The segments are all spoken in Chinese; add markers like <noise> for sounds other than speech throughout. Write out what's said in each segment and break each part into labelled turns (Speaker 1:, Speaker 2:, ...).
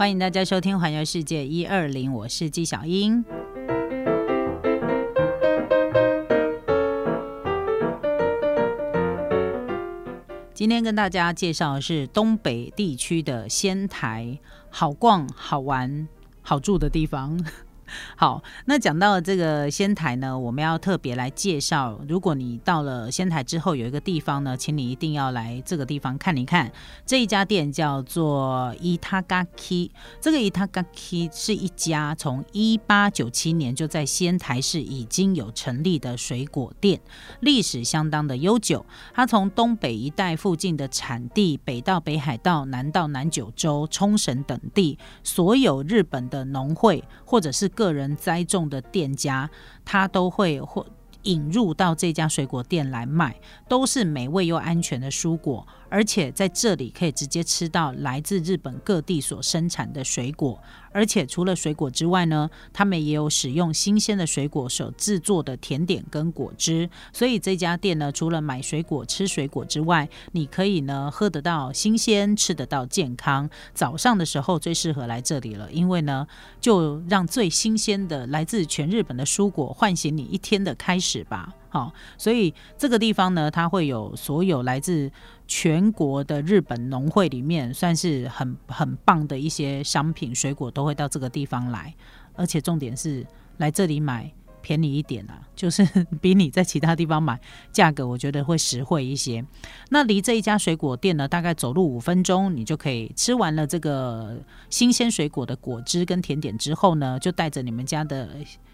Speaker 1: 欢迎大家收听《环游世界一二零》，我是纪小英。今天跟大家介绍的是东北地区的仙台，好逛、好玩、好住的地方。<laughs> 好，那讲到这个仙台呢，我们要特别来介绍。如果你到了仙台之后，有一个地方呢，请你一定要来这个地方看一看。这一家店叫做 Itagaki，这个 Itagaki 是一家从一八九七年就在仙台市已经有成立的水果店，历史相当的悠久。它从东北一带附近的产地，北到北海道，南到南九州、冲绳等地，所有日本的农会或者是。个人栽种的店家，他都会或引入到这家水果店来卖，都是美味又安全的蔬果。而且在这里可以直接吃到来自日本各地所生产的水果，而且除了水果之外呢，他们也有使用新鲜的水果所制作的甜点跟果汁。所以这家店呢，除了买水果吃水果之外，你可以呢喝得到新鲜，吃得到健康。早上的时候最适合来这里了，因为呢，就让最新鲜的来自全日本的蔬果唤醒你一天的开始是吧。好，所以这个地方呢，它会有所有来自全国的日本农会里面，算是很很棒的一些商品水果都会到这个地方来，而且重点是来这里买便宜一点啊，就是 <laughs> 比你在其他地方买价格，我觉得会实惠一些。那离这一家水果店呢，大概走路五分钟，你就可以吃完了这个新鲜水果的果汁跟甜点之后呢，就带着你们家的。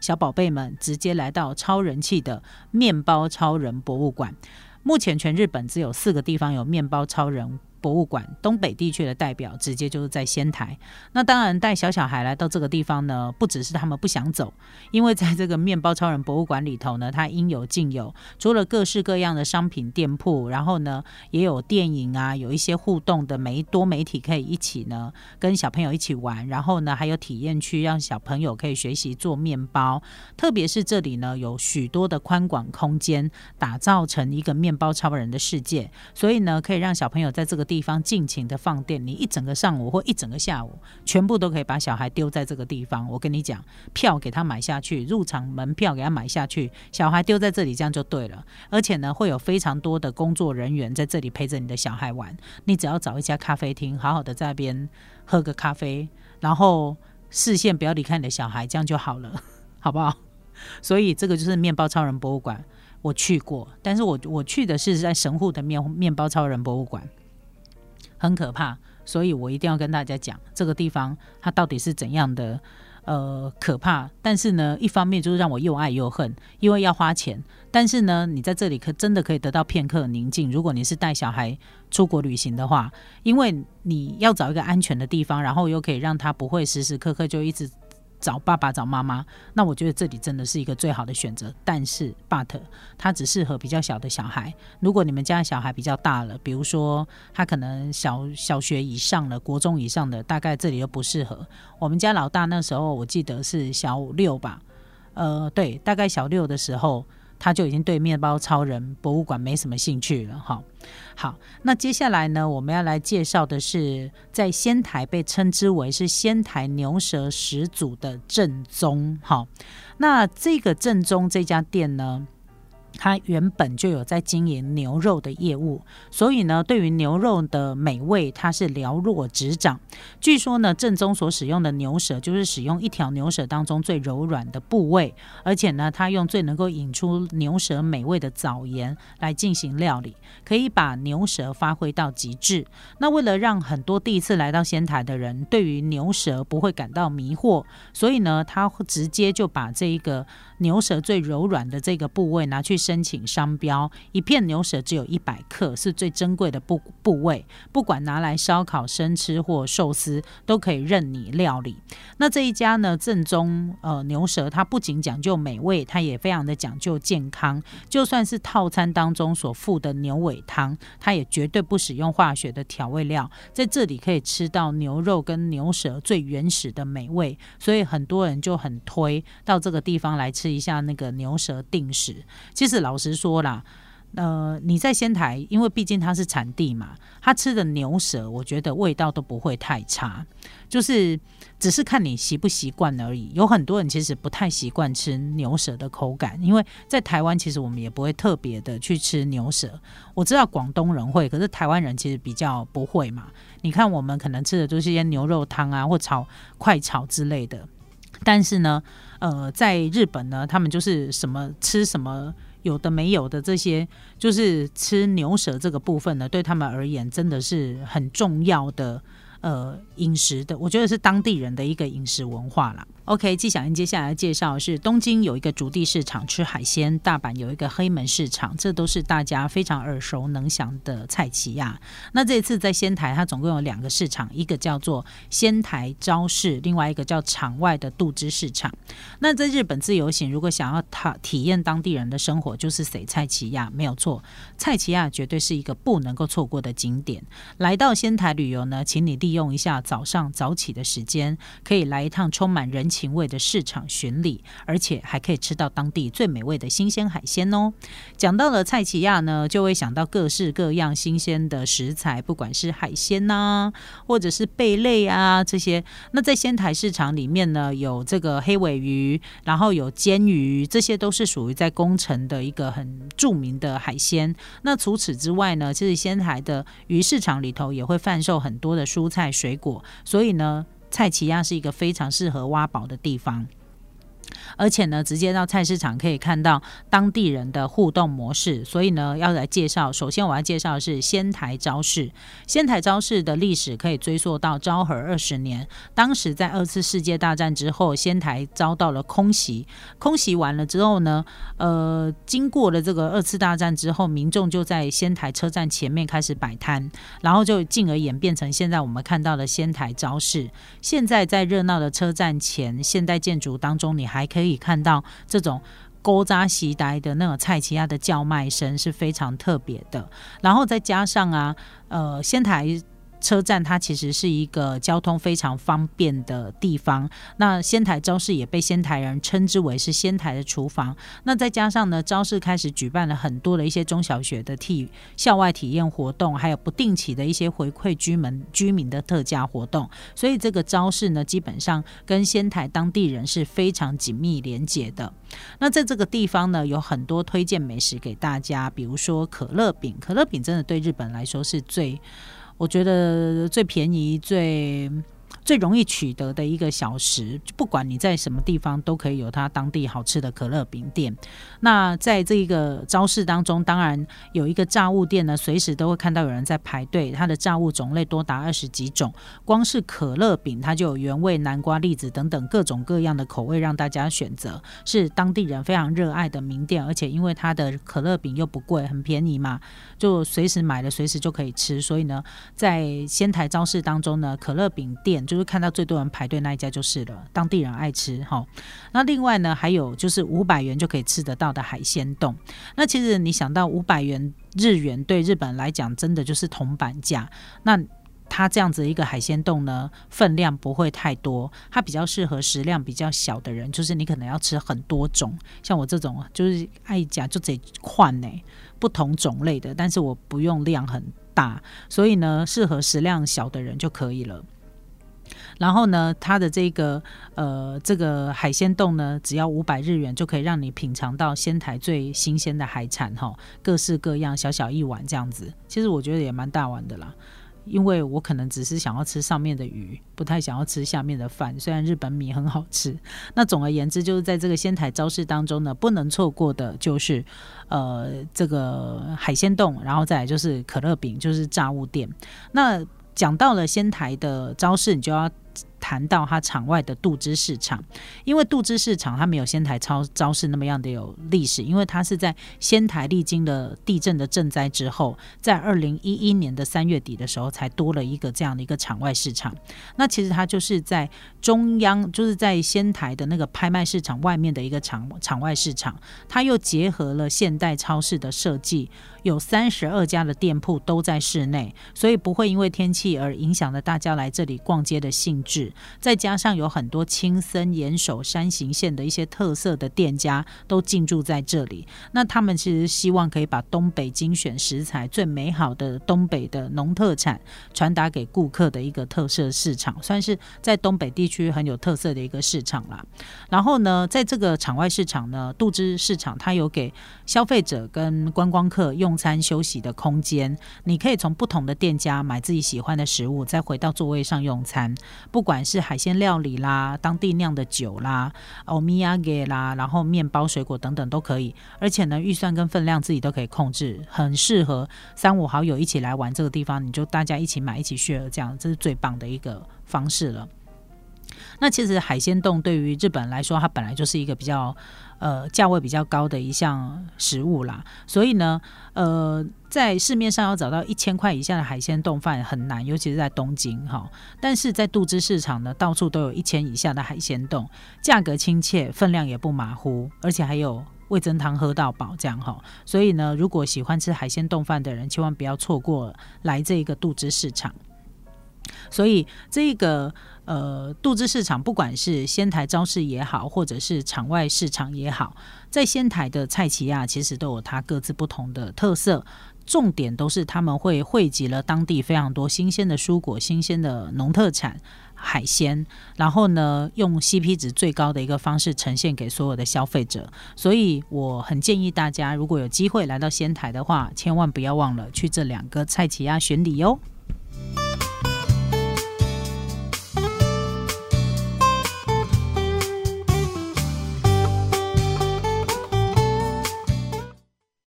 Speaker 1: 小宝贝们直接来到超人气的面包超人博物馆。目前全日本只有四个地方有面包超人。博物馆东北地区的代表直接就是在仙台。那当然带小小孩来到这个地方呢，不只是他们不想走，因为在这个面包超人博物馆里头呢，它应有尽有，除了各式各样的商品店铺，然后呢也有电影啊，有一些互动的媒多媒体可以一起呢跟小朋友一起玩，然后呢还有体验区让小朋友可以学习做面包。特别是这里呢有许多的宽广空间，打造成一个面包超人的世界，所以呢可以让小朋友在这个。地方尽情的放电，你一整个上午或一整个下午，全部都可以把小孩丢在这个地方。我跟你讲，票给他买下去，入场门票给他买下去，小孩丢在这里，这样就对了。而且呢，会有非常多的工作人员在这里陪着你的小孩玩。你只要找一家咖啡厅，好好的在那边喝个咖啡，然后视线不要离开你的小孩，这样就好了，<laughs> 好不好？所以这个就是面包超人博物馆，我去过，但是我我去的是在神户的面面包超人博物馆。很可怕，所以我一定要跟大家讲这个地方它到底是怎样的呃可怕。但是呢，一方面就是让我又爱又恨，因为要花钱。但是呢，你在这里可真的可以得到片刻宁静。如果你是带小孩出国旅行的话，因为你要找一个安全的地方，然后又可以让他不会时时刻刻就一直。找爸爸找妈妈，那我觉得这里真的是一个最好的选择。但是，but 它只适合比较小的小孩。如果你们家小孩比较大了，比如说他可能小小学以上了，国中以上的，大概这里就不适合。我们家老大那时候我记得是小六吧，呃，对，大概小六的时候。他就已经对面包超人博物馆没什么兴趣了，哈。好，那接下来呢，我们要来介绍的是在仙台被称之为是仙台牛舌始祖的正宗，好，那这个正宗这家店呢？他原本就有在经营牛肉的业务，所以呢，对于牛肉的美味，他是了若指掌。据说呢，正宗所使用的牛舌就是使用一条牛舌当中最柔软的部位，而且呢，他用最能够引出牛舌美味的枣盐来进行料理，可以把牛舌发挥到极致。那为了让很多第一次来到仙台的人对于牛舌不会感到迷惑，所以呢，他直接就把这一个牛舌最柔软的这个部位拿去。申请商标，一片牛舌只有一百克，是最珍贵的部部位，不管拿来烧烤、生吃或寿司，都可以任你料理。那这一家呢，正宗呃牛舌，它不仅讲究美味，它也非常的讲究健康。就算是套餐当中所附的牛尾汤，它也绝对不使用化学的调味料，在这里可以吃到牛肉跟牛舌最原始的美味，所以很多人就很推到这个地方来吃一下那个牛舌定食。其实。是老实说啦，呃，你在仙台，因为毕竟它是产地嘛，它吃的牛舌，我觉得味道都不会太差，就是只是看你习不习惯而已。有很多人其实不太习惯吃牛舌的口感，因为在台湾其实我们也不会特别的去吃牛舌。我知道广东人会，可是台湾人其实比较不会嘛。你看我们可能吃的都是些牛肉汤啊，或炒快炒之类的，但是呢，呃，在日本呢，他们就是什么吃什么。有的没有的这些，就是吃牛舌这个部分呢，对他们而言真的是很重要的。呃，饮食的，我觉得是当地人的一个饮食文化啦。OK，纪晓英接下来介绍是东京有一个竹地市场吃海鲜，大阪有一个黑门市场，这都是大家非常耳熟能详的菜奇亚。那这次在仙台，它总共有两个市场，一个叫做仙台招市，另外一个叫场外的杜之市场。那在日本自由行，如果想要他体验当地人的生活，就是谁菜奇亚没有错，菜奇亚绝对是一个不能够错过的景点。来到仙台旅游呢，请你用一下早上早起的时间，可以来一趟充满人情味的市场巡礼，而且还可以吃到当地最美味的新鲜海鲜哦。讲到了蔡奇亚呢，就会想到各式各样新鲜的食材，不管是海鲜呐，或者是贝类啊这些。那在仙台市场里面呢，有这个黑尾鱼，然后有煎鱼，这些都是属于在宫城的一个很著名的海鲜。那除此之外呢，其实仙台的鱼市场里头也会贩售很多的蔬菜。水果，所以呢，菜奇亚是一个非常适合挖宝的地方。而且呢，直接到菜市场可以看到当地人的互动模式，所以呢，要来介绍。首先，我要介绍的是仙台招市。仙台招市的历史可以追溯到昭和二十年，当时在二次世界大战之后，仙台遭到了空袭。空袭完了之后呢，呃，经过了这个二次大战之后，民众就在仙台车站前面开始摆摊，然后就进而演变成现在我们看到的仙台招市。现在在热闹的车站前现代建筑当中，你还可以可以看到这种勾扎席呆的那种菜奇亚的叫卖声是非常特别的，然后再加上啊，呃，仙台。车站它其实是一个交通非常方便的地方。那仙台招市也被仙台人称之为是仙台的厨房。那再加上呢，招市开始举办了很多的一些中小学的体校外体验活动，还有不定期的一些回馈居民居民的特价活动。所以这个招市呢，基本上跟仙台当地人是非常紧密连结的。那在这个地方呢，有很多推荐美食给大家，比如说可乐饼。可乐饼真的对日本来说是最。我觉得最便宜、最最容易取得的一个小食，不管你在什么地方，都可以有它当地好吃的可乐饼店。那在这个招市当中，当然有一个炸物店呢，随时都会看到有人在排队。它的炸物种类多达二十几种，光是可乐饼，它就有原味、南瓜、栗子等等各种各样的口味让大家选择，是当地人非常热爱的名店。而且因为它的可乐饼又不贵，很便宜嘛。就随时买了，随时就可以吃。所以呢，在仙台招市当中呢，可乐饼店就是看到最多人排队那一家就是了。当地人爱吃哈。那另外呢，还有就是五百元就可以吃得到的海鲜冻。那其实你想到五百元日元对日本来讲，真的就是铜板价。那它这样子一个海鲜冻呢，分量不会太多，它比较适合食量比较小的人，就是你可能要吃很多种，像我这种就是爱夹就得换呢，不同种类的，但是我不用量很大，所以呢，适合食量小的人就可以了。然后呢，它的这个呃这个海鲜冻呢，只要五百日元就可以让你品尝到仙台最新鲜的海产哈，各式各样，小小一碗这样子，其实我觉得也蛮大碗的啦。因为我可能只是想要吃上面的鱼，不太想要吃下面的饭。虽然日本米很好吃，那总而言之，就是在这个仙台招式当中呢，不能错过的就是呃这个海鲜冻，然后再来就是可乐饼，就是炸物店。那讲到了仙台的招式，你就要。谈到它场外的杜之市场，因为杜之市场它没有仙台超招市那么样的有历史，因为它是在仙台历经了地震的震灾之后，在二零一一年的三月底的时候才多了一个这样的一个场外市场。那其实它就是在中央，就是在仙台的那个拍卖市场外面的一个场场外市场，它又结合了现代超市的设计，有三十二家的店铺都在室内，所以不会因为天气而影响了大家来这里逛街的兴。再加上有很多青森、岩手、山形县的一些特色的店家都进驻在这里。那他们其实希望可以把东北精选食材、最美好的东北的农特产传达给顾客的一个特色市场，算是在东北地区很有特色的一个市场啦。然后呢，在这个场外市场呢，杜之市场它有给消费者跟观光客用餐休息的空间，你可以从不同的店家买自己喜欢的食物，再回到座位上用餐。不管是海鲜料理啦、当地酿的酒啦、欧米亚给啦，然后面包、水果等等都可以。而且呢，预算跟分量自己都可以控制，很适合三五好友一起来玩这个地方，你就大家一起买一起 share，这样这是最棒的一个方式了。那其实海鲜冻对于日本来说，它本来就是一个比较呃价位比较高的一项食物啦，所以呢，呃，在市面上要找到一千块以下的海鲜冻饭很难，尤其是在东京哈。但是在杜之市场呢，到处都有一千以下的海鲜冻，价格亲切，分量也不马虎，而且还有味增汤喝到饱这样哈。所以呢，如果喜欢吃海鲜冻饭的人，千万不要错过来这一个杜之市场。所以这个呃，杜资市场，不管是仙台招市也好，或者是场外市场也好，在仙台的菜奇亚其实都有它各自不同的特色，重点都是他们会汇集了当地非常多新鲜的蔬果、新鲜的农特产、海鲜，然后呢，用 CP 值最高的一个方式呈现给所有的消费者。所以我很建议大家，如果有机会来到仙台的话，千万不要忘了去这两个菜奇亚选礼哦。